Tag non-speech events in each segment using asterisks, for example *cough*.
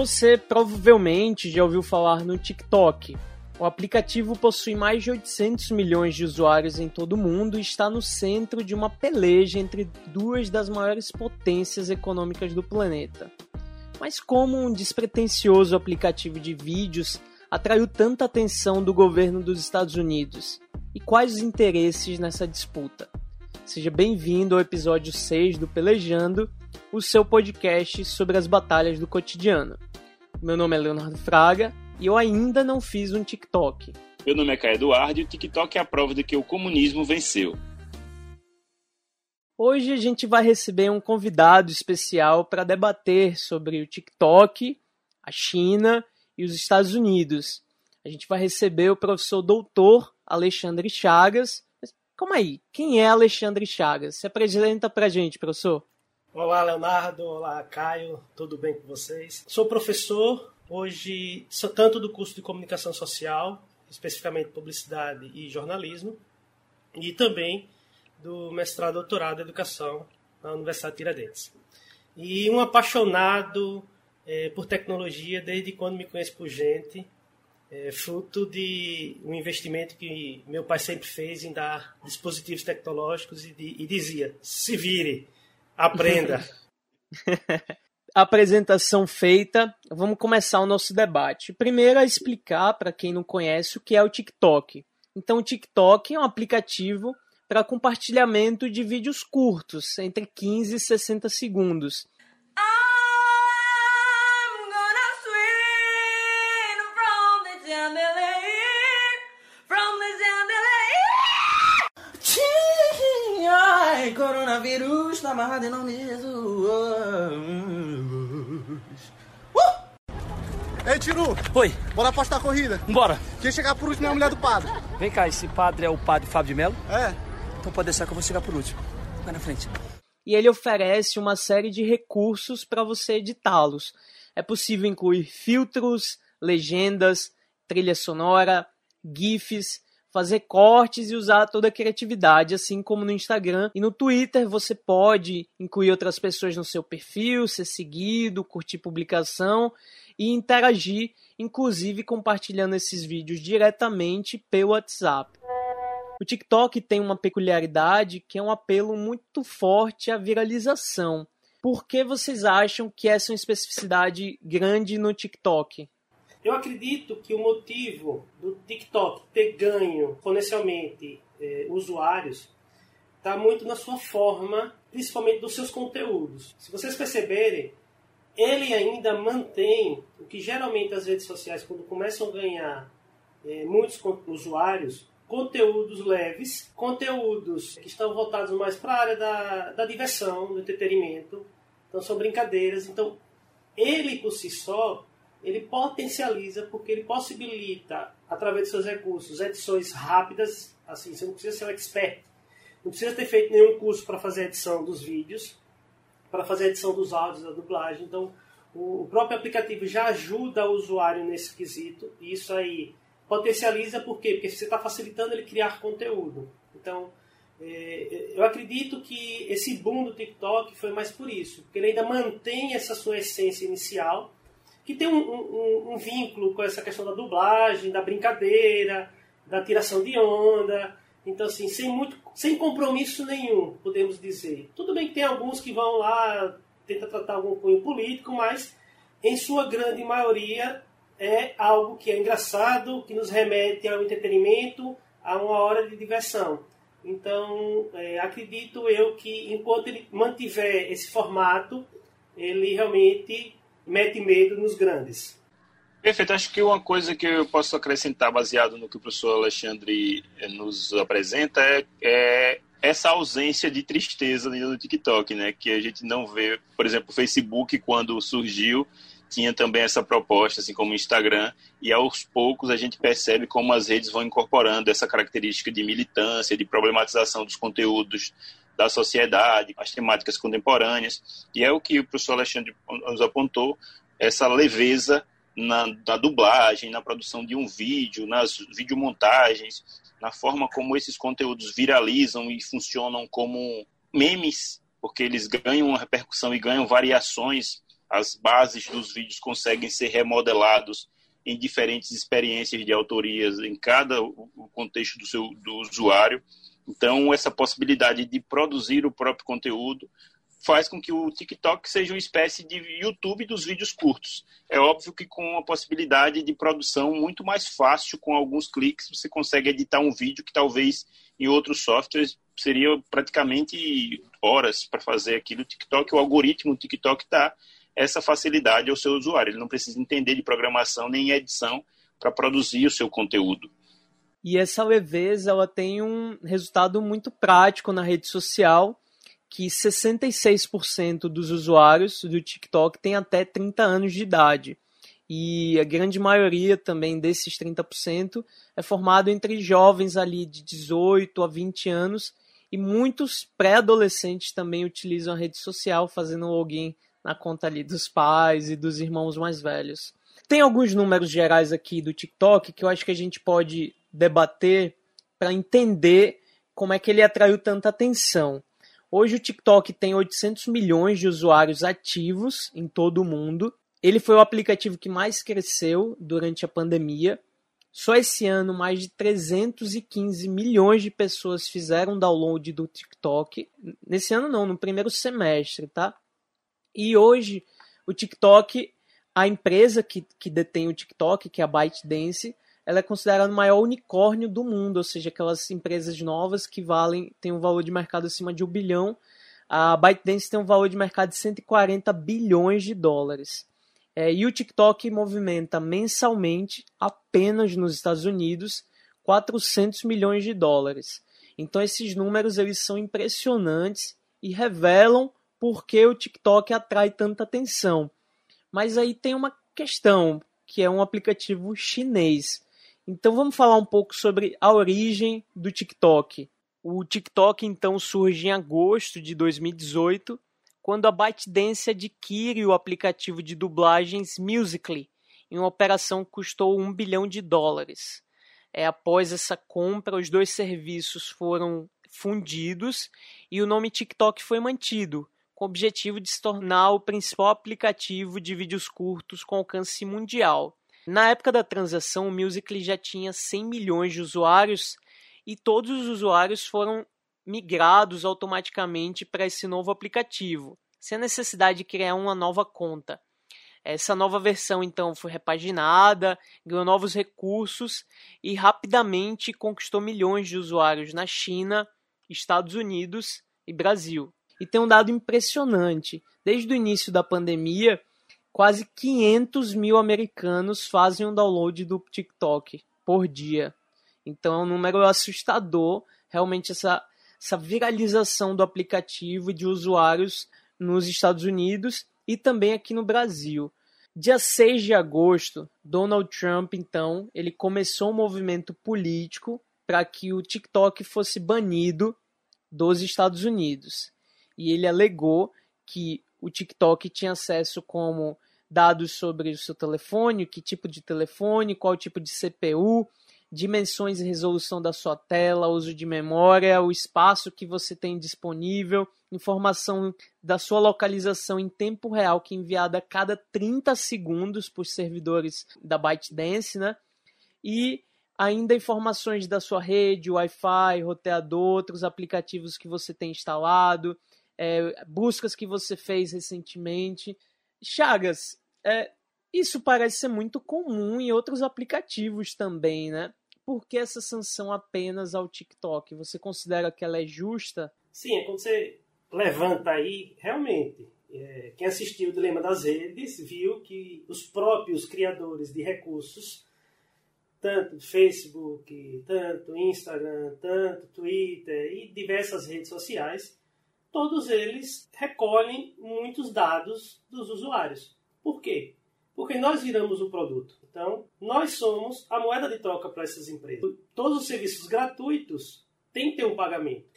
Você provavelmente já ouviu falar no TikTok. O aplicativo possui mais de 800 milhões de usuários em todo o mundo e está no centro de uma peleja entre duas das maiores potências econômicas do planeta. Mas como um despretensioso aplicativo de vídeos atraiu tanta atenção do governo dos Estados Unidos? E quais os interesses nessa disputa? Seja bem-vindo ao episódio 6 do Pelejando, o seu podcast sobre as batalhas do cotidiano. Meu nome é Leonardo Fraga e eu ainda não fiz um TikTok. Meu nome é Caio Eduardo e o TikTok é a prova de que o comunismo venceu. Hoje a gente vai receber um convidado especial para debater sobre o TikTok, a China e os Estados Unidos. A gente vai receber o professor doutor Alexandre Chagas. Mas, calma aí, quem é Alexandre Chagas? Se apresenta para a gente, professor. Olá, Leonardo. Olá, Caio. Tudo bem com vocês? Sou professor, hoje, sou tanto do curso de comunicação social, especificamente publicidade e jornalismo, e também do mestrado doutorado em educação na Universidade de Tiradentes. E um apaixonado é, por tecnologia desde quando me conheço por gente, é, fruto de um investimento que meu pai sempre fez em dar dispositivos tecnológicos e, de, e dizia: se vire, aprenda. *laughs* Apresentação feita, vamos começar o nosso debate. Primeiro, a explicar para quem não conhece o que é o TikTok. Então, o TikTok é um aplicativo para compartilhamento de vídeos curtos, entre 15 e 60 segundos. Coronavírus tá amarrado em nome de Jesus. Ei, Tiru! Oi, Bora apostar a corrida. bora. Quem chegar por último é a mulher do padre. Vem cá, esse padre é o padre Fábio de Mello? É. Então pode deixar que eu vou chegar por último. Vai na frente. e ele oferece uma série de recursos para você editá-los. É possível incluir filtros, legendas, trilha sonora, GIFs, fazer cortes e usar toda a criatividade, assim como no Instagram e no Twitter você pode incluir outras pessoas no seu perfil, ser seguido, curtir publicação e interagir, inclusive compartilhando esses vídeos diretamente pelo WhatsApp. O TikTok tem uma peculiaridade que é um apelo muito forte à viralização. Por que vocês acham que essa é uma especificidade grande no TikTok? Eu acredito que o motivo do TikTok ter ganho exponencialmente eh, usuários está muito na sua forma, principalmente dos seus conteúdos. Se vocês perceberem, ele ainda mantém o que geralmente as redes sociais, quando começam a ganhar eh, muitos usuários, conteúdos leves, conteúdos que estão voltados mais para a área da, da diversão, do entretenimento. Então são brincadeiras. Então ele por si só ele potencializa porque ele possibilita, através de seus recursos, edições rápidas. Assim, você não precisa ser um expert, não precisa ter feito nenhum curso para fazer a edição dos vídeos, para fazer a edição dos áudios, da dublagem. Então, o próprio aplicativo já ajuda o usuário nesse quesito. E isso aí potencializa por quê? Porque você está facilitando ele criar conteúdo. Então, é, eu acredito que esse boom do TikTok foi mais por isso, porque ele ainda mantém essa sua essência inicial, que tem um, um- um vínculo com essa questão da dublagem, da brincadeira, da tiração de onda. Então, assim, sem, muito, sem compromisso nenhum, podemos dizer. Tudo bem que tem alguns que vão lá, tenta tratar algum cunho político, mas em sua grande maioria é algo que é engraçado, que nos remete ao entretenimento, a uma hora de diversão. Então, é, acredito eu que enquanto ele mantiver esse formato, ele realmente mete medo nos grandes. Perfeito. Acho que uma coisa que eu posso acrescentar, baseado no que o professor Alexandre eh, nos apresenta, é, é essa ausência de tristeza no TikTok, né? Que a gente não vê, por exemplo, o Facebook, quando surgiu, tinha também essa proposta, assim como o Instagram, e aos poucos a gente percebe como as redes vão incorporando essa característica de militância, de problematização dos conteúdos da sociedade, as temáticas contemporâneas, e é o que o professor Alexandre nos apontou, essa leveza na, na dublagem, na produção de um vídeo, nas videomontagens, na forma como esses conteúdos viralizam e funcionam como memes, porque eles ganham uma repercussão e ganham variações as bases dos vídeos conseguem ser remodelados em diferentes experiências de autorias em cada o contexto do seu do usuário. Então, essa possibilidade de produzir o próprio conteúdo faz com que o TikTok seja uma espécie de YouTube dos vídeos curtos. É óbvio que com a possibilidade de produção muito mais fácil, com alguns cliques, você consegue editar um vídeo que talvez em outros softwares seria praticamente horas para fazer aquilo. O TikTok, o algoritmo do TikTok está essa facilidade ao seu usuário. Ele não precisa entender de programação nem edição para produzir o seu conteúdo. E essa leveza ela tem um resultado muito prático na rede social, que 66% dos usuários do TikTok têm até 30 anos de idade. E a grande maioria também desses 30% é formado entre jovens ali de 18 a 20 anos e muitos pré-adolescentes também utilizam a rede social fazendo login na conta ali dos pais e dos irmãos mais velhos. Tem alguns números gerais aqui do TikTok que eu acho que a gente pode debater para entender como é que ele atraiu tanta atenção. Hoje o TikTok tem 800 milhões de usuários ativos em todo o mundo. Ele foi o aplicativo que mais cresceu durante a pandemia. Só esse ano, mais de 315 milhões de pessoas fizeram download do TikTok. Nesse ano, não, no primeiro semestre, tá? E hoje, o TikTok, a empresa que, que detém o TikTok, que é a ByteDance, ela é considerada o maior unicórnio do mundo, ou seja, aquelas empresas novas que valem, têm um valor de mercado acima de um bilhão. A ByteDance tem um valor de mercado de 140 bilhões de dólares. É, e o TikTok movimenta mensalmente, apenas nos Estados Unidos, 400 milhões de dólares. Então esses números eles são impressionantes e revelam por que o TikTok atrai tanta atenção. Mas aí tem uma questão, que é um aplicativo chinês. Então vamos falar um pouco sobre a origem do TikTok. O TikTok então surge em agosto de 2018, quando a ByteDance adquire o aplicativo de dublagens Musical.ly, em uma operação que custou um bilhão de dólares. É, após essa compra, os dois serviços foram fundidos e o nome TikTok foi mantido, com o objetivo de se tornar o principal aplicativo de vídeos curtos com alcance mundial. Na época da transação, o Musical.ly já tinha 100 milhões de usuários e todos os usuários foram migrados automaticamente para esse novo aplicativo, sem a necessidade de criar uma nova conta. Essa nova versão então foi repaginada, ganhou novos recursos e rapidamente conquistou milhões de usuários na China, Estados Unidos e Brasil. E tem um dado impressionante: desde o início da pandemia, quase 500 mil americanos fazem um download do TikTok por dia. Então é um número assustador, realmente, essa, essa viralização do aplicativo e de usuários nos Estados Unidos e também aqui no Brasil. Dia 6 de agosto, Donald Trump, então, ele começou um movimento político para que o TikTok fosse banido dos Estados Unidos e ele alegou que o TikTok tinha acesso como dados sobre o seu telefone, que tipo de telefone, qual tipo de CPU, dimensões e resolução da sua tela, uso de memória, o espaço que você tem disponível, informação da sua localização em tempo real que é enviada a cada 30 segundos por servidores da ByteDance, né? E ainda informações da sua rede, Wi-Fi, roteador, outros aplicativos que você tem instalado, é, buscas que você fez recentemente. Chagas, é, isso parece ser muito comum em outros aplicativos também, né? Por que essa sanção apenas ao TikTok? Você considera que ela é justa? Sim, é quando você levanta aí, realmente, é, quem assistiu o Dilema das Redes viu que os próprios criadores de recursos, tanto Facebook, tanto Instagram, tanto Twitter e diversas redes sociais, todos eles recolhem muitos dados dos usuários. Por quê? Porque nós viramos o produto. Então, nós somos a moeda de troca para essas empresas. Todos os serviços gratuitos têm que ter um pagamento.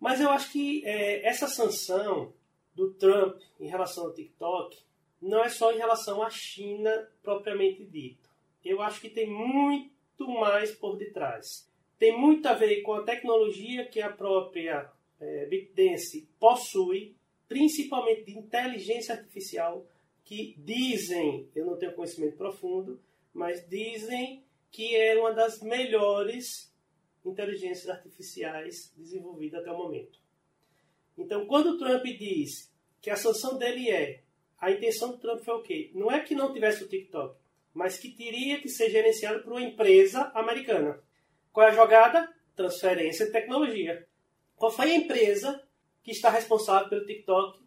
Mas eu acho que é, essa sanção do Trump em relação ao TikTok não é só em relação à China propriamente dito. Eu acho que tem muito mais por detrás. Tem muito a ver com a tecnologia que a própria é, BitDance possui, principalmente de inteligência artificial, que dizem, eu não tenho conhecimento profundo, mas dizem que é uma das melhores inteligências artificiais desenvolvidas até o momento. Então, quando o Trump diz que a sanção dele é, a intenção do Trump foi o quê? Não é que não tivesse o TikTok, mas que teria que ser gerenciado por uma empresa americana. Qual é a jogada? Transferência de tecnologia. Qual foi a empresa que está responsável pelo TikTok,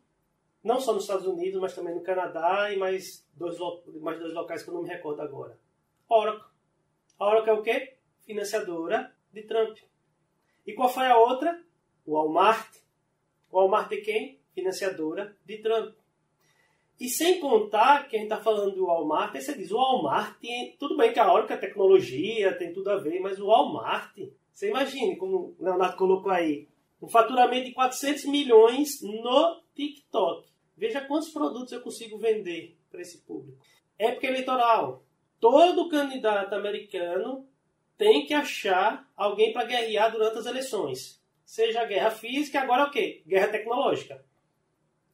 não só nos Estados Unidos, mas também no Canadá e mais dois, mais dois locais que eu não me recordo agora? Oracle. A Oracle é o quê? Financiadora de Trump. E qual foi a outra? O Walmart. O Walmart é quem? Financiadora de Trump. E sem contar que a gente está falando do Walmart, aí você diz, o Walmart, tudo bem que a Oracle é tecnologia, tem tudo a ver, mas o Walmart, você imagine, como o Leonardo colocou aí, um faturamento de 400 milhões no TikTok. Veja quantos produtos eu consigo vender para esse público. Época eleitoral. Todo candidato americano tem que achar alguém para guerrear durante as eleições. Seja guerra física, agora é o quê? Guerra tecnológica.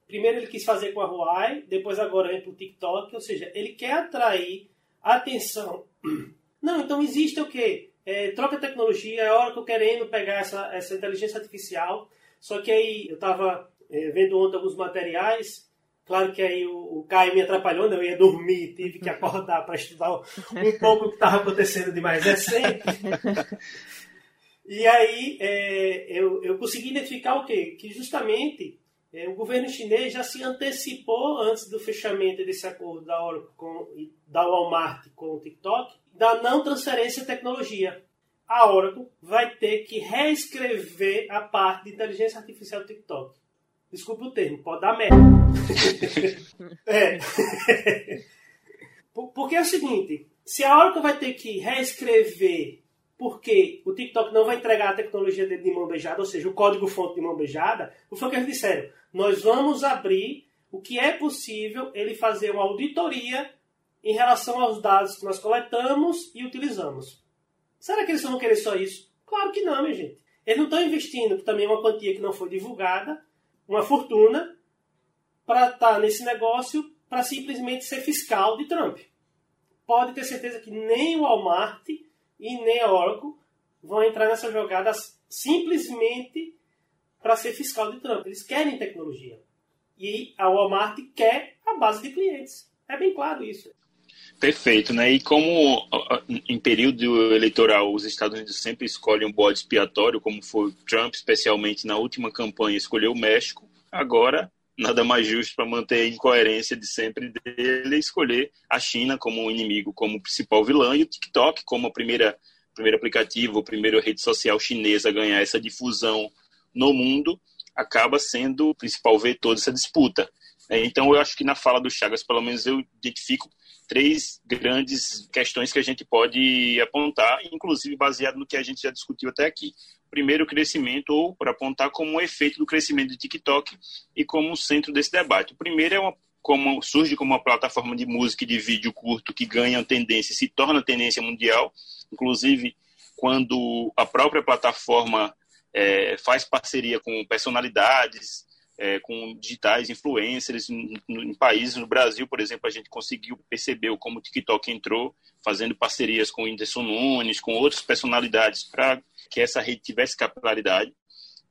Primeiro ele quis fazer com a Huawei, depois agora vem para o TikTok, ou seja, ele quer atrair atenção. *clears throat* Não, então existe o quê? É, troca tecnologia, é hora que eu querendo pegar essa, essa inteligência artificial. Só que aí eu estava é, vendo ontem alguns materiais, claro que aí o, o Caio me atrapalhou, né? eu ia dormir, tive que acordar para estudar um pouco o que estava acontecendo de mais recente. *laughs* E aí é, eu, eu consegui identificar o quê? Que justamente é, o governo chinês já se antecipou antes do fechamento desse acordo da Oracle com, da Walmart com o TikTok, da não transferência de tecnologia. A Oracle vai ter que reescrever a parte de inteligência artificial do TikTok. Desculpe o termo, pode dar merda. *laughs* é. Porque é o seguinte, se a Oracle vai ter que reescrever porque o TikTok não vai entregar a tecnologia dele de mão beijada, ou seja, o código-fonte de mão beijada, o que foi que eles disseram? Nós vamos abrir o que é possível ele fazer uma auditoria em relação aos dados que nós coletamos e utilizamos. Será que eles vão querer só isso? Claro que não, minha gente. Eles não estão investindo também uma quantia que não foi divulgada, uma fortuna, para estar tá nesse negócio para simplesmente ser fiscal de Trump. Pode ter certeza que nem o Walmart e nem a Oracle vão entrar nessa jogada simplesmente para ser fiscal de Trump. Eles querem tecnologia. E a Walmart quer a base de clientes. É bem claro isso. Perfeito, né? E como em período eleitoral os Estados Unidos sempre escolhem um bode expiatório, como foi Trump, especialmente na última campanha, escolheu o México, agora nada mais justo para manter a incoerência de sempre dele escolher a China como um inimigo, como principal vilã e o TikTok como a primeira primeiro aplicativo, a primeira rede social chinesa a ganhar essa difusão no mundo, acaba sendo o principal vetor dessa disputa. Então, eu acho que na fala do Chagas, pelo menos eu identifico três grandes questões que a gente pode apontar, inclusive baseado no que a gente já discutiu até aqui. Primeiro, o crescimento, ou para apontar como um efeito do crescimento do TikTok e como o centro desse debate. O primeiro é uma, como surge como uma plataforma de música e de vídeo curto que ganha tendência, se torna tendência mundial, inclusive quando a própria plataforma é, faz parceria com personalidades, é, com digitais influencers em, em, países, no Brasil, por exemplo, a gente conseguiu perceber como o TikTok entrou, fazendo parcerias com o Whindersson Nunes, com outras personalidades, para que essa rede tivesse capilaridade.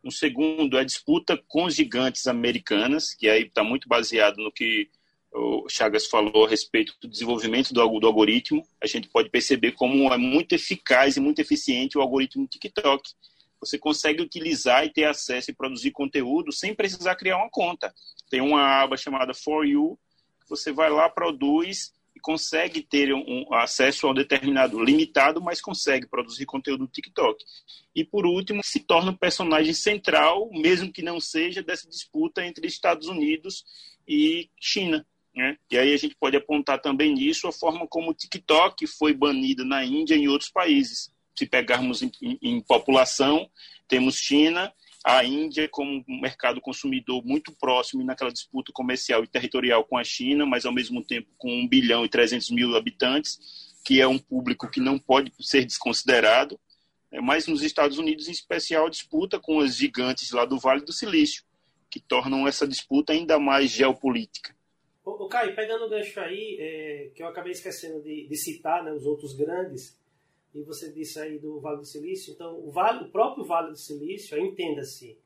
O segundo é a disputa com os gigantes americanas, que aí está muito baseado no que o Chagas falou a respeito do desenvolvimento do, do, algoritmo. A gente pode perceber como é muito eficaz e muito eficiente o algoritmo TikTok você consegue utilizar e ter acesso e produzir conteúdo sem precisar criar uma conta. Tem uma aba chamada For You, você vai lá, produz e consegue ter um acesso a um determinado, limitado, mas consegue produzir conteúdo no TikTok. E por último, se torna um personagem central, mesmo que não seja, dessa disputa entre Estados Unidos e China. Né? E aí a gente pode apontar também nisso a forma como o TikTok foi banido na Índia e em outros países se pegarmos em, em, em população, temos China, a Índia como um mercado consumidor muito próximo naquela disputa comercial e territorial com a China, mas ao mesmo tempo com 1 bilhão e 300 mil habitantes, que é um público que não pode ser desconsiderado. É, mas nos Estados Unidos, em especial, a disputa com os gigantes lá do Vale do Silício, que tornam essa disputa ainda mais geopolítica. O, Caio, pegando o gancho aí, é, que eu acabei esquecendo de, de citar né, os outros grandes, e você disse aí do Vale do Silício, então o, vale, o próprio Vale do Silício, entenda-se,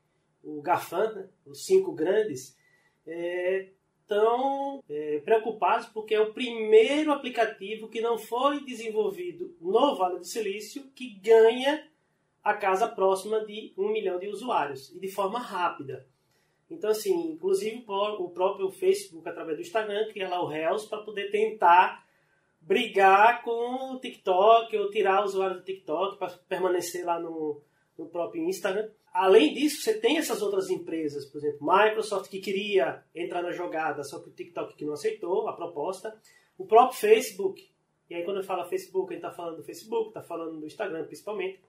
o GAFAM, né, os cinco grandes, estão é, é, preocupados porque é o primeiro aplicativo que não foi desenvolvido no Vale do Silício que ganha a casa próxima de um milhão de usuários e de forma rápida. Então, assim, inclusive o próprio Facebook, através do Instagram, cria lá o Reels para poder tentar brigar com o TikTok ou tirar o usuário do TikTok para permanecer lá no, no próprio Instagram. Além disso, você tem essas outras empresas, por exemplo, Microsoft que queria entrar na jogada, só que o TikTok que não aceitou a proposta. O próprio Facebook, e aí quando eu falo Facebook, a gente está falando do Facebook, está falando do Instagram principalmente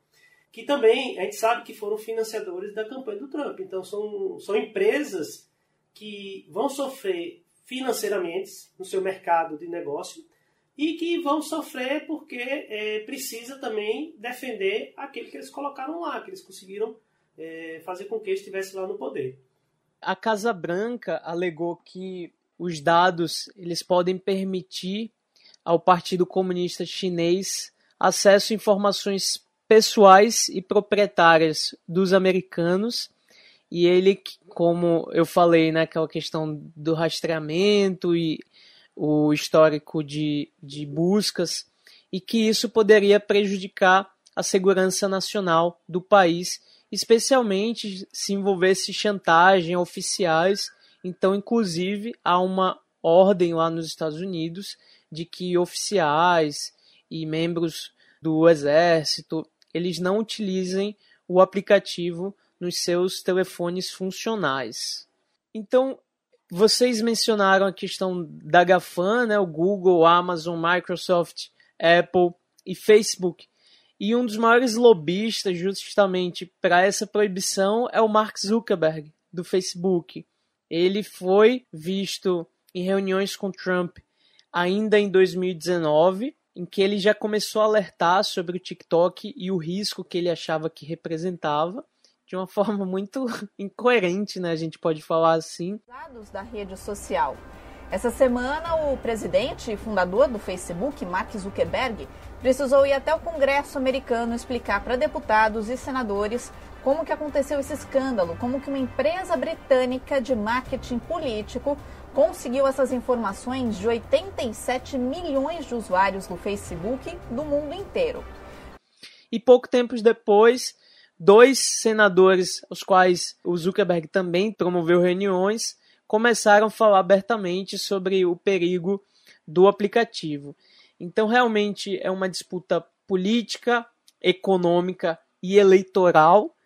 que também a gente sabe que foram financiadores da campanha do Trump. Então são, são empresas que vão sofrer financeiramente no seu mercado de negócio e que vão sofrer porque é, precisa também defender aquele que eles colocaram lá, que eles conseguiram é, fazer com que estivesse lá no poder. A Casa Branca alegou que os dados eles podem permitir ao Partido Comunista Chinês acesso a informações pessoais e proprietárias dos americanos. E ele, como eu falei, né, aquela questão do rastreamento e o histórico de, de buscas, e que isso poderia prejudicar a segurança nacional do país, especialmente se envolvesse chantagem oficiais. Então, inclusive, há uma ordem lá nos Estados Unidos de que oficiais e membros do exército eles não utilizem o aplicativo nos seus telefones funcionais. Então, vocês mencionaram a questão da GAFAM, né, o Google, Amazon, Microsoft, Apple e Facebook. E um dos maiores lobistas justamente para essa proibição é o Mark Zuckerberg, do Facebook. Ele foi visto em reuniões com Trump ainda em 2019 em que ele já começou a alertar sobre o TikTok e o risco que ele achava que representava, de uma *laughs* forma muito incoerente, né? A gente pode falar assim. Dados da rede social. Essa semana, o presidente e fundador do Facebook, Mark Zuckerberg, precisou ir até o Congresso americano explicar para deputados e senadores como que aconteceu esse escândalo, como que uma empresa britânica de marketing político conseguiu essas informações de 87 milhões de usuários do Facebook do mundo inteiro. E pouco tempo depois, dois senadores, os quais o Zuckerberg também promoveu reuniões, começaram a falar abertamente sobre o perigo do aplicativo. Então, realmente é uma disputa política, econômica e eleitoral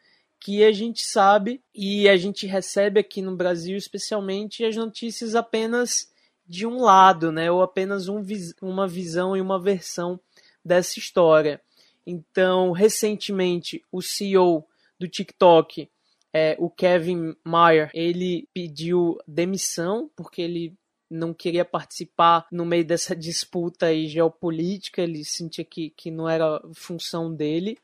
que a gente sabe e a gente recebe aqui no Brasil, especialmente, as notícias apenas de um lado, né? Ou apenas um, uma visão e uma versão dessa história. Então, recentemente, o CEO do TikTok, é, o Kevin Mayer, ele pediu demissão porque ele não queria participar no meio dessa *laughs* disputa aí geopolítica, ele sentia que, que não era função dele.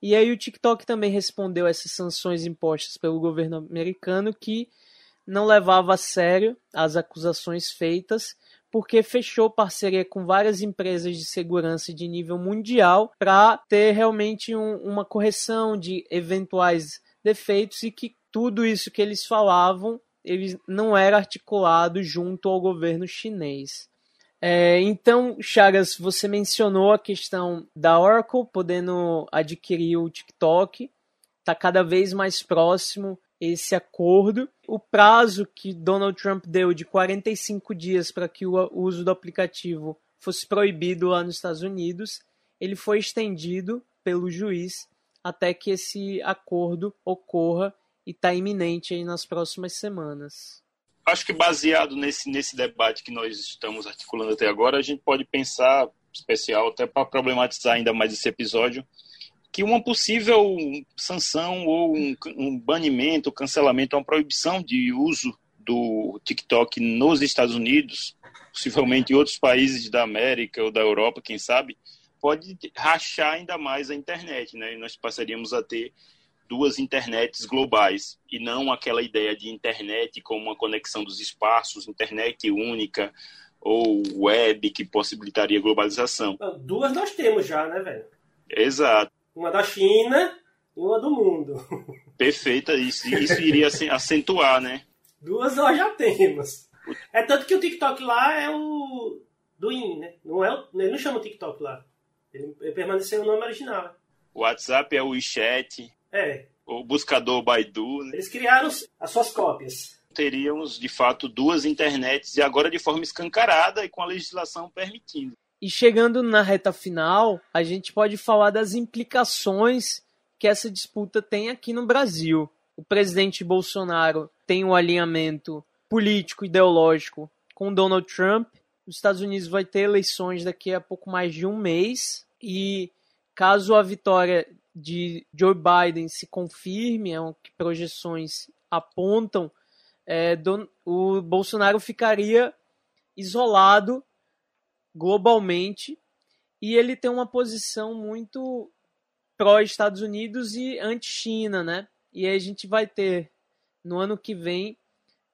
E aí o TikTok também respondeu a essas sanções impostas pelo governo americano que não levava a sério as acusações feitas, porque fechou parceria com várias empresas de segurança de nível mundial para ter realmente um, uma correção de eventuais defeitos e que tudo isso que eles falavam eles não era articulado junto ao governo chinês. É, então, Chagas, você mencionou a questão da Oracle podendo adquirir o TikTok. Está cada vez mais próximo esse acordo. O prazo que Donald Trump deu de 45 dias para que o uso do aplicativo fosse proibido lá nos Estados Unidos, ele foi estendido pelo juiz até que esse acordo ocorra e está iminente aí nas próximas semanas acho que baseado nesse, nesse debate que nós estamos articulando até agora, a gente pode pensar, especial até para problematizar ainda mais esse episódio, que uma possível sanção ou um, um banimento, cancelamento, uma proibição de uso do TikTok nos Estados Unidos, possivelmente em outros países da América ou da Europa, quem sabe, pode rachar ainda mais a internet, né? E nós passaríamos a ter duas internets globais e não aquela ideia de internet como uma conexão dos espaços, internet única ou web que possibilitaria globalização. Duas nós temos já, né, velho? Exato. Uma da China e uma do mundo. *laughs* Perfeita, isso, isso iria acentuar, né? Duas nós já temos. É tanto que o TikTok lá é o do IN, né? Não é o... Ele não chama o TikTok lá. Ele, ele permaneceu o nome original. O WhatsApp é o WeChat. É. O buscador Baidu. Né? Eles criaram as suas cópias. Teríamos, de fato, duas internets e agora de forma escancarada e com a legislação permitindo. E chegando na reta final, a gente pode falar das implicações que essa disputa tem aqui no Brasil. O presidente Bolsonaro tem um alinhamento político, ideológico com Donald Trump. Os Estados Unidos vai ter eleições daqui a pouco mais de um mês e caso a vitória de Joe Biden se confirme, é o que projeções apontam, é, do, o Bolsonaro ficaria isolado globalmente e ele tem uma posição muito pró-Estados Unidos e anti-China, né? E aí a gente vai ter no ano que vem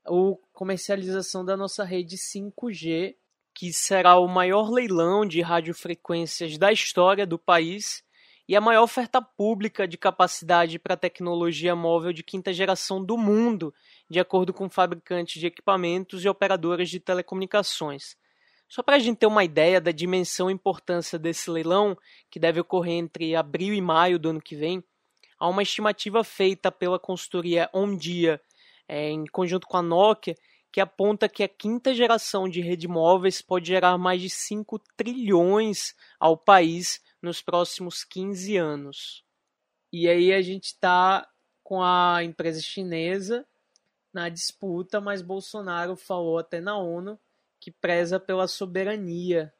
a comercialização da nossa rede 5G, que será o maior leilão de radiofrequências da história do país e a maior oferta pública de capacidade para tecnologia móvel de quinta geração do mundo, de acordo com fabricantes de equipamentos e operadoras de telecomunicações. Só para a gente ter uma ideia da dimensão e importância desse leilão, que deve ocorrer entre abril e maio do ano que vem, há uma estimativa feita pela consultoria Omdia, é, em conjunto com a Nokia, que aponta que a quinta geração de rede móveis pode gerar mais de 5 trilhões ao país nos próximos 15 anos. E aí a gente está com a empresa chinesa na disputa, mas Bolsonaro falou até na ONU que preza pela soberania.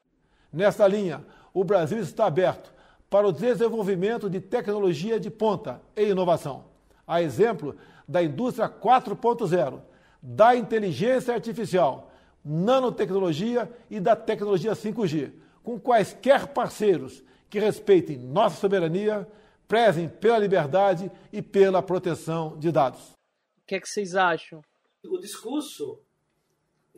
Nessa linha, o Brasil está aberto para o desenvolvimento de tecnologia de ponta e inovação. A exemplo da indústria 4.0, da inteligência artificial, nanotecnologia e da tecnologia 5G, com quaisquer parceiros que respeitem nossa soberania, prezem pela liberdade e pela proteção de dados. O que, é que vocês acham? O discurso,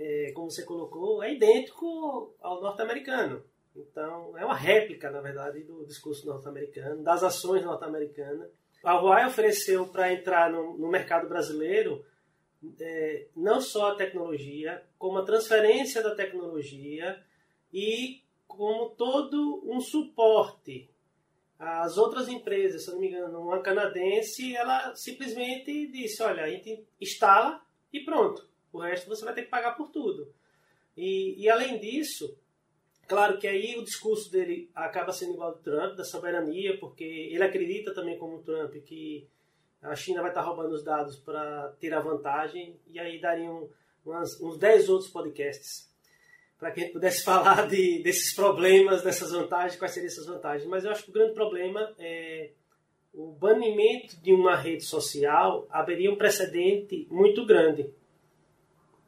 é, como você colocou, é idêntico ao norte-americano. Então, é uma réplica, na verdade, do discurso norte-americano, das ações norte-americanas. A Huawei ofereceu para entrar no, no, mercado brasileiro é, não só a tecnologia, como a transferência da tecnologia e como todo um suporte. As outras empresas, se não me engano, uma canadense, ela simplesmente disse: olha, a gente instala e pronto. O resto você vai ter que pagar por tudo. E, e além disso, claro que aí o discurso dele acaba sendo igual ao do Trump, da soberania, porque ele acredita também, como o Trump, que a China vai estar roubando os dados para tirar vantagem, e aí dariam umas, uns 10 outros podcasts para que a gente pudesse *laughs* falar de, desses problemas, dessas vantagens, quais seriam essas vantagens. Mas eu acho que o grande problema é o banimento de uma rede social abriria um precedente muito grande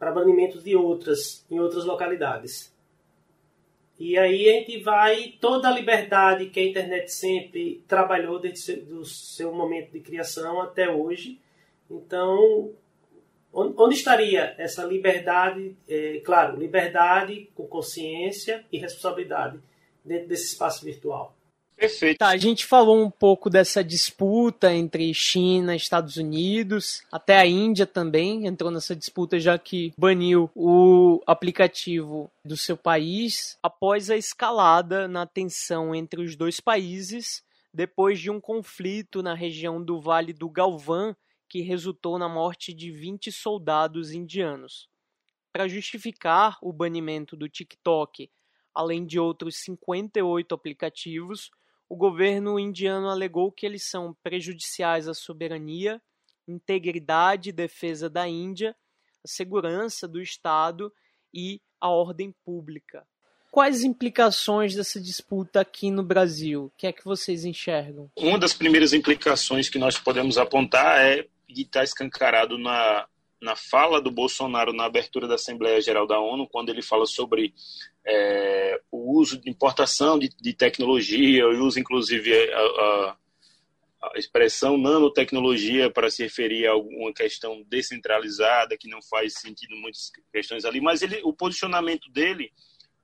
para banimento de outras em outras localidades. E aí a gente vai toda a liberdade que a internet sempre trabalhou desde o seu momento de criação até hoje. Então Onde estaria essa liberdade, é, claro, liberdade com consciência e responsabilidade dentro desse espaço virtual? Perfeito. Tá, a gente falou um pouco dessa disputa entre China Estados Unidos, até a Índia também entrou nessa disputa já que baniu o aplicativo do seu país após a escalada na tensão entre os dois países depois de um conflito na região do Vale do Galvão que resultou na morte de 20 soldados indianos. Para justificar o banimento do TikTok, além de outros 58 aplicativos, o governo indiano alegou que eles são prejudiciais à soberania, integridade e defesa da Índia, a segurança do Estado e a ordem pública. Quais implicações dessa disputa aqui no Brasil? O que é que vocês enxergam? Uma das primeiras implicações que nós podemos apontar é e está escancarado na, na fala do Bolsonaro na abertura da Assembleia Geral da ONU, quando ele fala sobre é, o uso de importação de, de tecnologia, o uso, inclusive, a, a, a expressão nanotecnologia para se referir a alguma questão descentralizada que não faz sentido muitas questões ali, mas ele, o posicionamento dele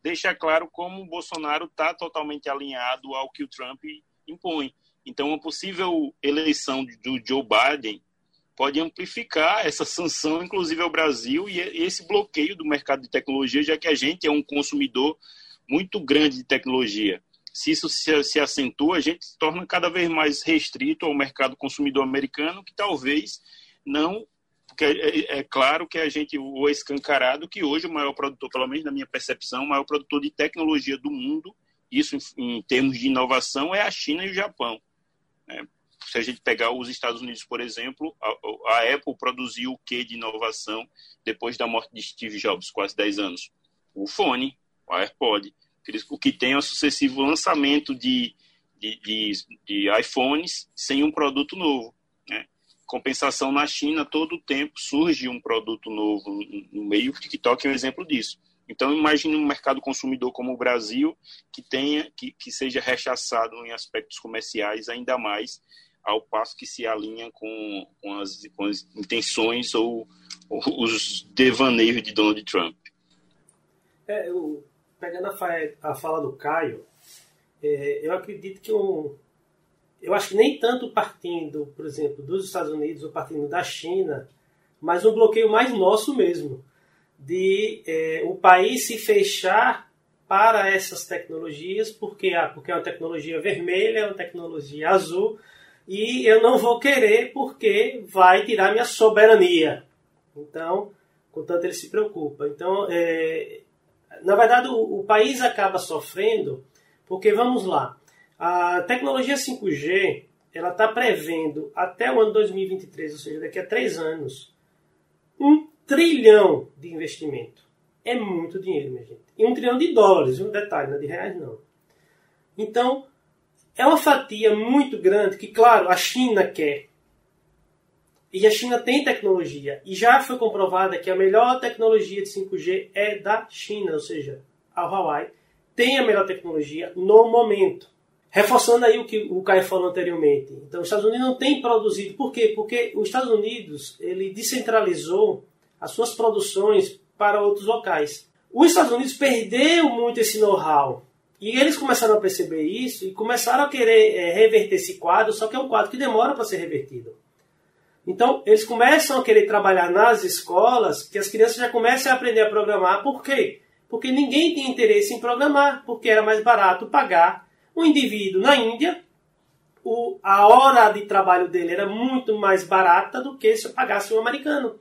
deixa claro como o Bolsonaro está totalmente alinhado ao que o Trump impõe. Então, uma possível eleição do Joe Biden pode amplificar essa sanção, inclusive ao Brasil, e esse bloqueio do mercado de tecnologia, já que a gente é um consumidor muito grande de tecnologia. Se isso se, acentua, a gente se torna cada vez mais restrito ao mercado consumidor americano, que talvez não porque é, é, é, claro que a gente o escancarado que hoje o maior produtor, pelo menos na minha percepção, o maior produtor de tecnologia do mundo, isso em, termos de inovação, é a China e o Japão. É, se a gente pegar os Estados Unidos, por exemplo, a, a Apple produziu o que de inovação depois da morte de Steve Jobs, quase 10 anos? O fone, o AirPod. O que tem é o sucessivo lançamento de, de, de, de iPhones sem um produto novo compensação na China, todo o tempo surge um produto novo no meio. O TikTok é um exemplo disso. Então, imagine um mercado consumidor como o Brasil que tenha que, que seja rechaçado em aspectos comerciais ainda mais, ao passo que se alinha com, com, as, com as intenções ou, ou, os devaneios de Donald Trump. É, eu, pegando a, a fala do Caio, é, eu acredito que um, eu acho que nem tanto partindo, por exemplo, dos Estados Unidos ou partindo da China, mas um bloqueio mais nosso mesmo, de é, o país se fechar para essas tecnologias, porque, ah, porque é uma tecnologia vermelha, é uma tecnologia azul, e eu não vou querer porque vai tirar minha soberania. Então, contanto ele se preocupa. Então, é, na verdade, o, o país acaba sofrendo, porque vamos lá, a tecnologia 5G ela está prevendo até o ano 2023, ou seja, daqui a três anos, um trilhão de investimento. É muito dinheiro, minha gente. E um trilhão de dólares, um detalhe, não é de reais não. Então, é uma fatia muito grande que, claro, a China quer. E a China tem tecnologia. E já foi comprovada que a melhor tecnologia de 5G é da China, ou seja, a Huawei tem a melhor tecnologia no momento. Reforçando aí o que o Caio falou anteriormente. Então, os Estados Unidos não tem produzido. Por quê? Porque os Estados Unidos ele descentralizou as suas produções para outros locais. Os Estados Unidos perdeu muito esse know-how. E eles começaram a perceber isso e começaram a querer é, reverter esse quadro, só que é um quadro que demora para ser revertido. Então, eles começam a querer trabalhar nas escolas que as crianças já comecem a aprender a programar. Por quê? Porque ninguém tem interesse em programar, porque era mais barato pagar o indivíduo na Índia, o, a hora de trabalho dele era muito mais barata do que se eu pagasse um americano.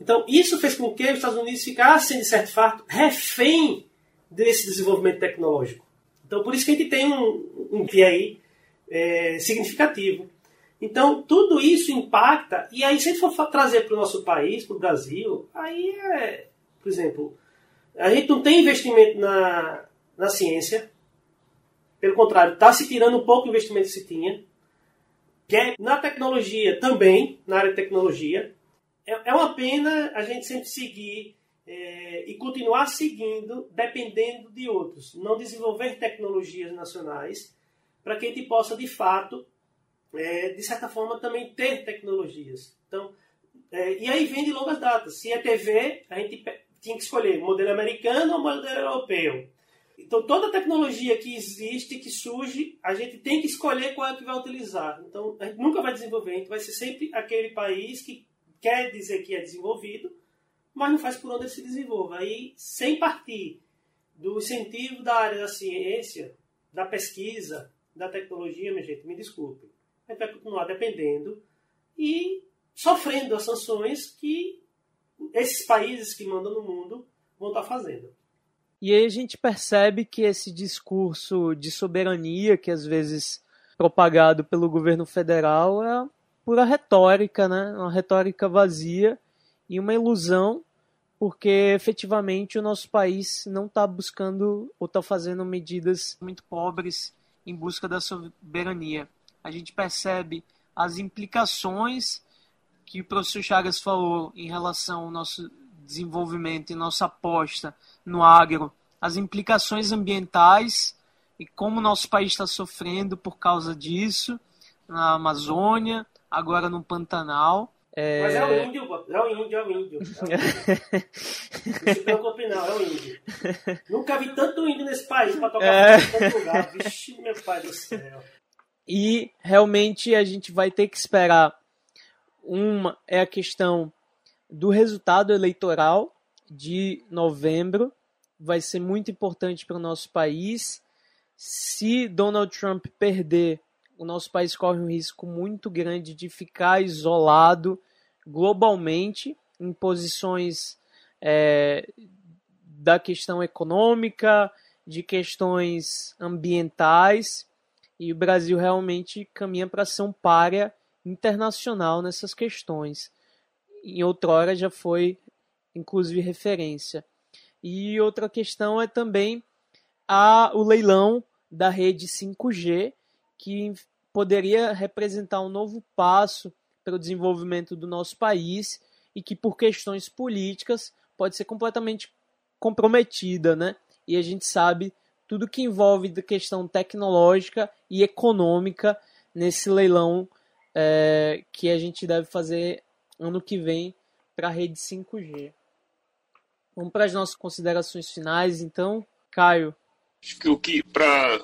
Então, isso fez com que os Estados Unidos ficassem, de certo fato, refém desse desenvolvimento tecnológico. Então, por isso que a gente tem um, um aí é, significativo. Então, tudo isso impacta, e aí se a gente for trazer para o nosso país, para o Brasil, aí é, por exemplo, a gente não tem investimento na, na ciência, pelo contrário, está se tirando um pouco investimento que se tinha. Que é na tecnologia também, na área de tecnologia. É, é uma pena a gente sempre seguir é, e continuar seguindo dependendo de outros. Não desenvolver tecnologias nacionais para que a gente possa, de fato, é, de certa forma, também ter tecnologias. Então, é, e aí vem de longas datas. Se é TV, a gente tinha que escolher modelo americano ou modelo europeu. Então, toda tecnologia que existe, que surge, a gente tem que escolher qual é que vai utilizar. Então, a gente nunca vai desenvolver, a gente vai ser sempre aquele país que quer dizer que é desenvolvido, mas não faz por onde ele se desenvolva. Aí, sem partir do incentivo da área da ciência, da pesquisa, da tecnologia, minha gente, me desculpe, a gente vai continuar dependendo e sofrendo as sanções que esses países que mandam no mundo vão estar fazendo. E aí a gente percebe que esse discurso de soberania, que às vezes propagado pelo governo federal, é pura retórica, né? Uma retórica vazia e uma ilusão, porque efetivamente o nosso país não está buscando ou está fazendo medidas muito pobres em busca da soberania. A gente percebe as implicações que o professor Chagas falou em relação ao nosso desenvolvimento e nossa aposta no agro, as implicações ambientais e como o nosso país está sofrendo por causa disso, na Amazônia, agora no Pantanal. É... Mas é o índio, é o índio, é o índio. não se preocupe não, é o índio. Nunca vi tanto índio nesse país pra tocar é... em tanto lugar. Vixe, meu pai do céu. E realmente a gente vai ter que esperar. Uma é a questão do resultado eleitoral de novembro. Vai ser muito importante para o nosso país. Se Donald Trump perder, o nosso país corre um risco muito grande de ficar isolado globalmente em posições é, da questão econômica, de questões ambientais, e o Brasil realmente caminha para ser um párea internacional nessas questões. Em outrora já foi, inclusive, referência. E outra questão é também a, o leilão da rede 5G, que poderia representar um novo passo para o desenvolvimento do nosso país e que por questões políticas pode ser completamente comprometida, né? E a gente sabe tudo que envolve da questão tecnológica e econômica nesse leilão é, que a gente deve fazer ano que vem para a rede 5G. Vamos para as nossas considerações finais, então, Caio. Acho que o que para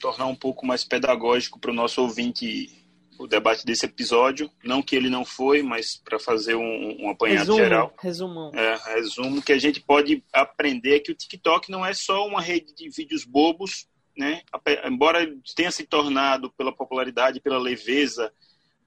tornar um pouco mais pedagógico para o nosso ouvinte o debate desse episódio. Não que ele não foi, mas para fazer um, um apanhado resumo, geral. Resumão. É, resumo que a gente pode aprender que o TikTok não é só uma rede de vídeos bobos, né? Embora tenha se tornado pela popularidade, pela leveza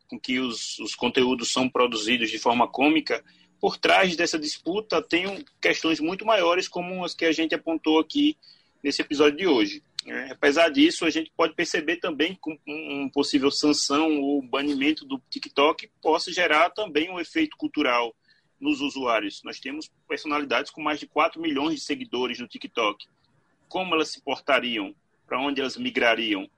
com que os, os conteúdos são produzidos de forma cômica, por trás dessa disputa tem questões muito maiores como as que a gente apontou aqui nesse episódio de hoje. É, apesar disso, a gente pode perceber também que um possível sanção ou banimento do TikTok possa gerar também um efeito cultural nos usuários. Nós temos personalidades com mais de 4 milhões de seguidores no TikTok. Como elas se portariam? Para onde elas migrariam?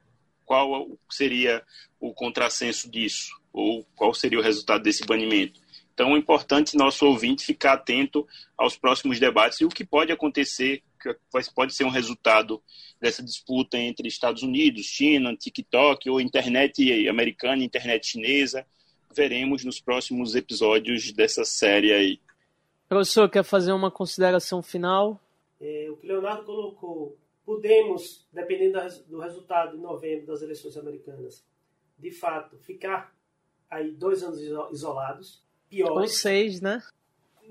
Qual seria o contrassenso disso? Ou qual seria o resultado desse banimento? Então, é importante nosso ouvinte ficar atento aos próximos debates e o que pode acontecer, que pode ser um resultado dessa disputa entre Estados Unidos, China, TikTok ou internet americana, internet chinesa. Veremos nos próximos episódios dessa série aí. Professor, quer fazer uma consideração final? É, o que Leonardo colocou, podemos, dependendo do resultado de novembro das eleições americanas, de fato, ficar aí dois anos isolados, piores. Ou seis, né?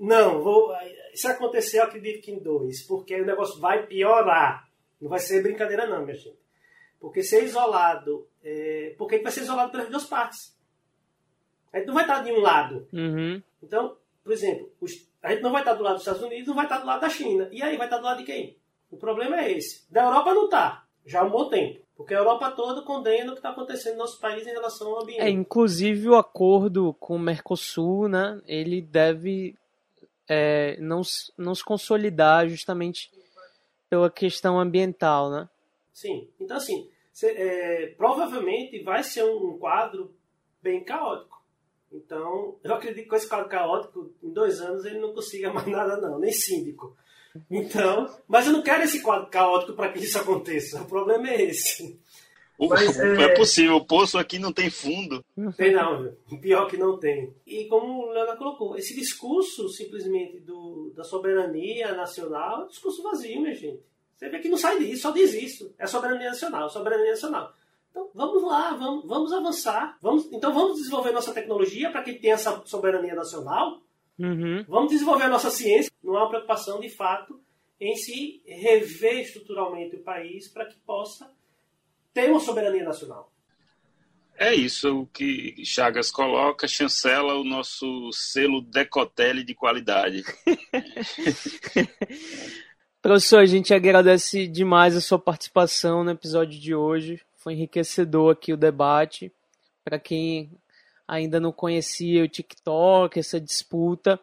Não, vou, se acontecer, eu acredito que em dois, porque o negócio vai piorar. Não vai ser brincadeira, não, minha gente. Porque ser isolado. É, porque vai ser isolado pelas duas partes. A gente não vai estar de um lado. Uhum. Então, por exemplo, os, a gente não vai estar do lado dos Estados Unidos, não vai estar do lado da China. E aí vai estar do lado de quem? O problema é esse. Da Europa não está. Já há um bom tempo. Porque a Europa toda condena o que está acontecendo no nosso país em relação ao ambiente. É, inclusive o acordo com o Mercosul, né? Ele deve é, não, não se consolidar justamente pela questão ambiental, né? Sim. Então, assim, cê, é, provavelmente vai ser um quadro bem caótico. Então, eu acredito que com esse quadro caótico, em dois anos ele não consiga mais *laughs* nada, não, nem síndico. Então, mas eu não quero esse quadro caótico para que isso aconteça. O problema é esse. Mas, *laughs* é... é... possível, o poço aqui não tem fundo. Tem não, pior que não tem. E como o Leonardo colocou, esse discurso simplesmente do, da soberania nacional é um discurso vazio, minha gente. Você vê que não sai disso, só diz isso. É soberania nacional, soberania nacional. Então vamos lá, vamos, vamos avançar. Vamos, então vamos desenvolver nossa tecnologia para que tenha essa soberania nacional. Uhum. Vamos desenvolver a nossa ciência. Não há uma preocupação de fato em se rever estruturalmente o país para que possa tem uma soberania nacional. É isso o que Chagas coloca, chancela o nosso selo Decotelli de qualidade. *laughs* Professor, a gente agradece demais a sua participação no episódio de hoje. Foi enriquecedor aqui o debate. Para quem ainda não conhecia o TikTok, essa disputa,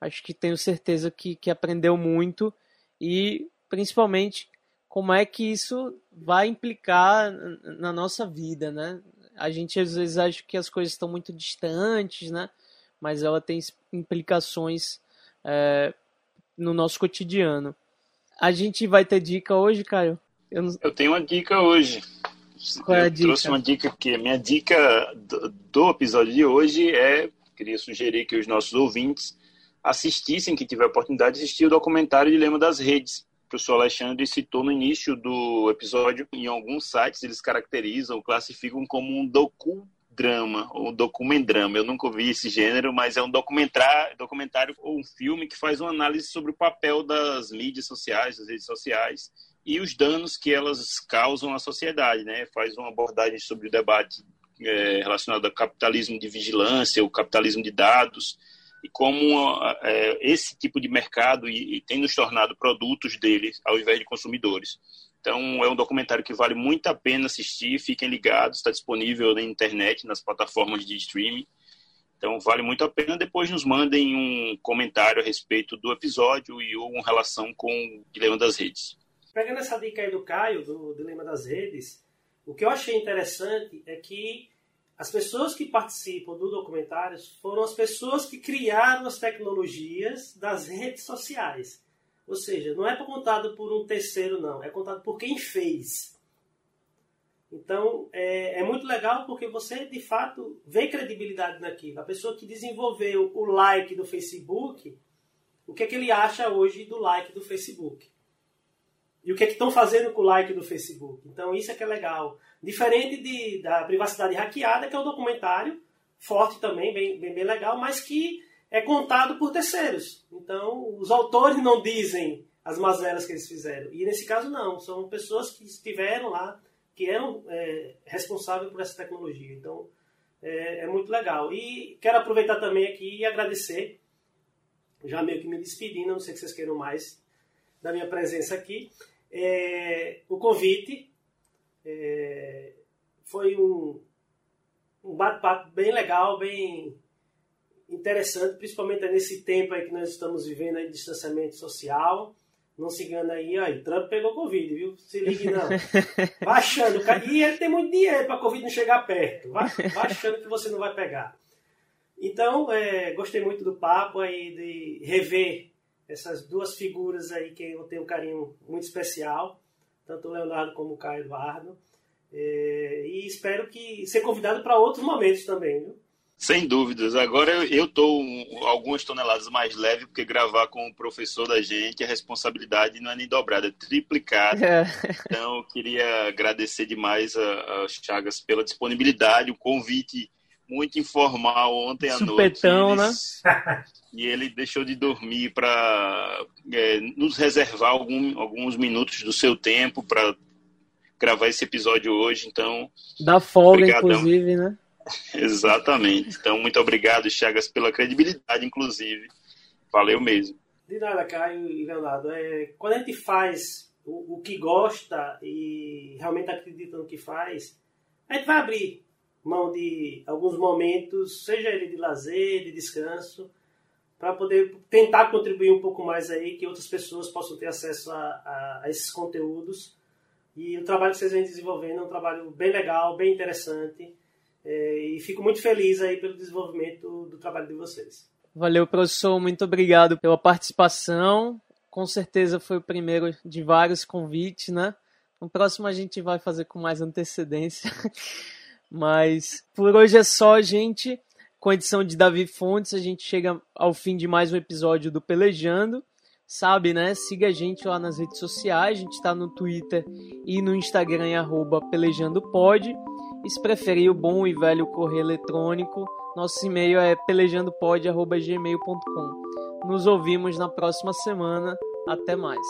acho que tenho certeza que, que aprendeu muito e principalmente como é que isso vai implicar na nossa vida, né? A gente às vezes acha que as coisas estão muito distantes, né? Mas ela tem implicações é, no nosso cotidiano. A gente vai ter dica hoje, Caio? Eu, não... Eu tenho uma dica hoje. Qual é a eu dica? trouxe uma dica que minha dica do, episódio de hoje é queria sugerir que os nossos ouvintes assistissem, que tiver oportunidade, de assistir o documentário Dilema das Redes. O professor Alexandre citou no início do episódio, em alguns sites eles caracterizam, classificam como um docudrama ou documendrama. Eu nunca ouvi esse gênero, mas é um documentário, documentário ou um filme que faz uma análise sobre o papel das mídias sociais, das redes sociais e os danos que elas causam à sociedade, né? Faz uma abordagem sobre o debate é, relacionado ao capitalismo de vigilância, o capitalismo de dados, e como é, esse tipo de mercado e, e tem nos tornado produtos dele ao invés de consumidores. Então, é um documentário que vale muito a pena assistir. Fiquem ligados, está disponível na internet, nas plataformas de streaming. Então, vale muito a pena. Depois nos mandem um comentário a respeito do episódio e ou uma relação com o Dilema das Redes. Pegando essa dica aí do Caio, do Dilema das Redes, o que eu achei interessante é que as pessoas que participam do documentário foram as pessoas que criaram as tecnologias das redes sociais. Ou seja, não é contado por um terceiro, não. É contado por quem fez. Então, é, é, muito legal porque você, de fato, vê credibilidade naquilo. A pessoa que desenvolveu o like do Facebook, o que é que ele acha hoje do like do Facebook? E o que é que estão fazendo com o like do Facebook? Então isso é que é legal. Diferente de, da privacidade hackeada, que é um documentário forte também, bem, bem, bem legal, mas que é contado por terceiros. Então os autores não dizem as mazelas que eles fizeram. E nesse caso não, são pessoas que estiveram lá, que eram é, responsáveis por essa tecnologia. Então é, é muito legal. E quero aproveitar também aqui e agradecer, já meio que me despedindo, não sei se vocês queiram mais da minha presença aqui é, o convite. É, foi um, um bate-papo bem legal, bem interessante, principalmente nesse tempo aí que nós estamos vivendo aí de distanciamento social. Não se engana aí, aí, Trump pegou Covid, viu? Se ligue não. *laughs* Vai achando, e ele tem muito dinheiro para Covid não chegar perto. Vai, vai achando que você não vai pegar. Então, é, gostei muito do papo aí, de rever essas duas figuras aí que eu tenho um carinho muito especial, tanto o Leonardo como o Caio Eduardo. É, e espero que ser convidado para outros momentos também, viu? Sem dúvidas. Agora eu estou algumas toneladas mais leve, porque gravar com o professor da gente, a responsabilidade não é nem dobrada, é triplicada. É. Então, eu queria agradecer demais a, a Chagas pela disponibilidade, o convite muito informal ontem à Supetão, noite. né? E ele deixou de dormir para é, nos reservar algum, alguns minutos do seu tempo para gravar esse episódio hoje. Então. Da folga, obrigadão. inclusive, né? *laughs* Exatamente. Então, muito obrigado, Chagas, pela credibilidade, inclusive. Valeu mesmo. De nada, Caio e Leonardo. É, quando a gente faz o, o que gosta e realmente acredita no que faz, a gente vai abrir mão de alguns momentos, seja ele de lazer, de descanso, para poder tentar contribuir um pouco mais aí, que outras pessoas possam ter acesso a, a, a esses conteúdos. E o trabalho que vocês vêm desenvolvendo é um trabalho bem legal, bem interessante. É, e fico muito feliz aí pelo desenvolvimento do trabalho de vocês. Valeu, professor. Muito obrigado pela participação. Com certeza foi o primeiro de vários convites, né? No próximo a gente vai fazer com mais antecedência. *laughs* Mas por hoje é só, gente. Com a edição de Davi Fontes, a gente chega ao fim de mais um episódio do Pelejando. Sabe, né? Siga a gente lá nas redes sociais. A gente está no Twitter e no Instagram, arroba pelejandopod. E se preferir o bom e velho correio eletrônico, nosso e-mail é pelejandopod.gmail.com. Nos ouvimos na próxima semana. Até mais.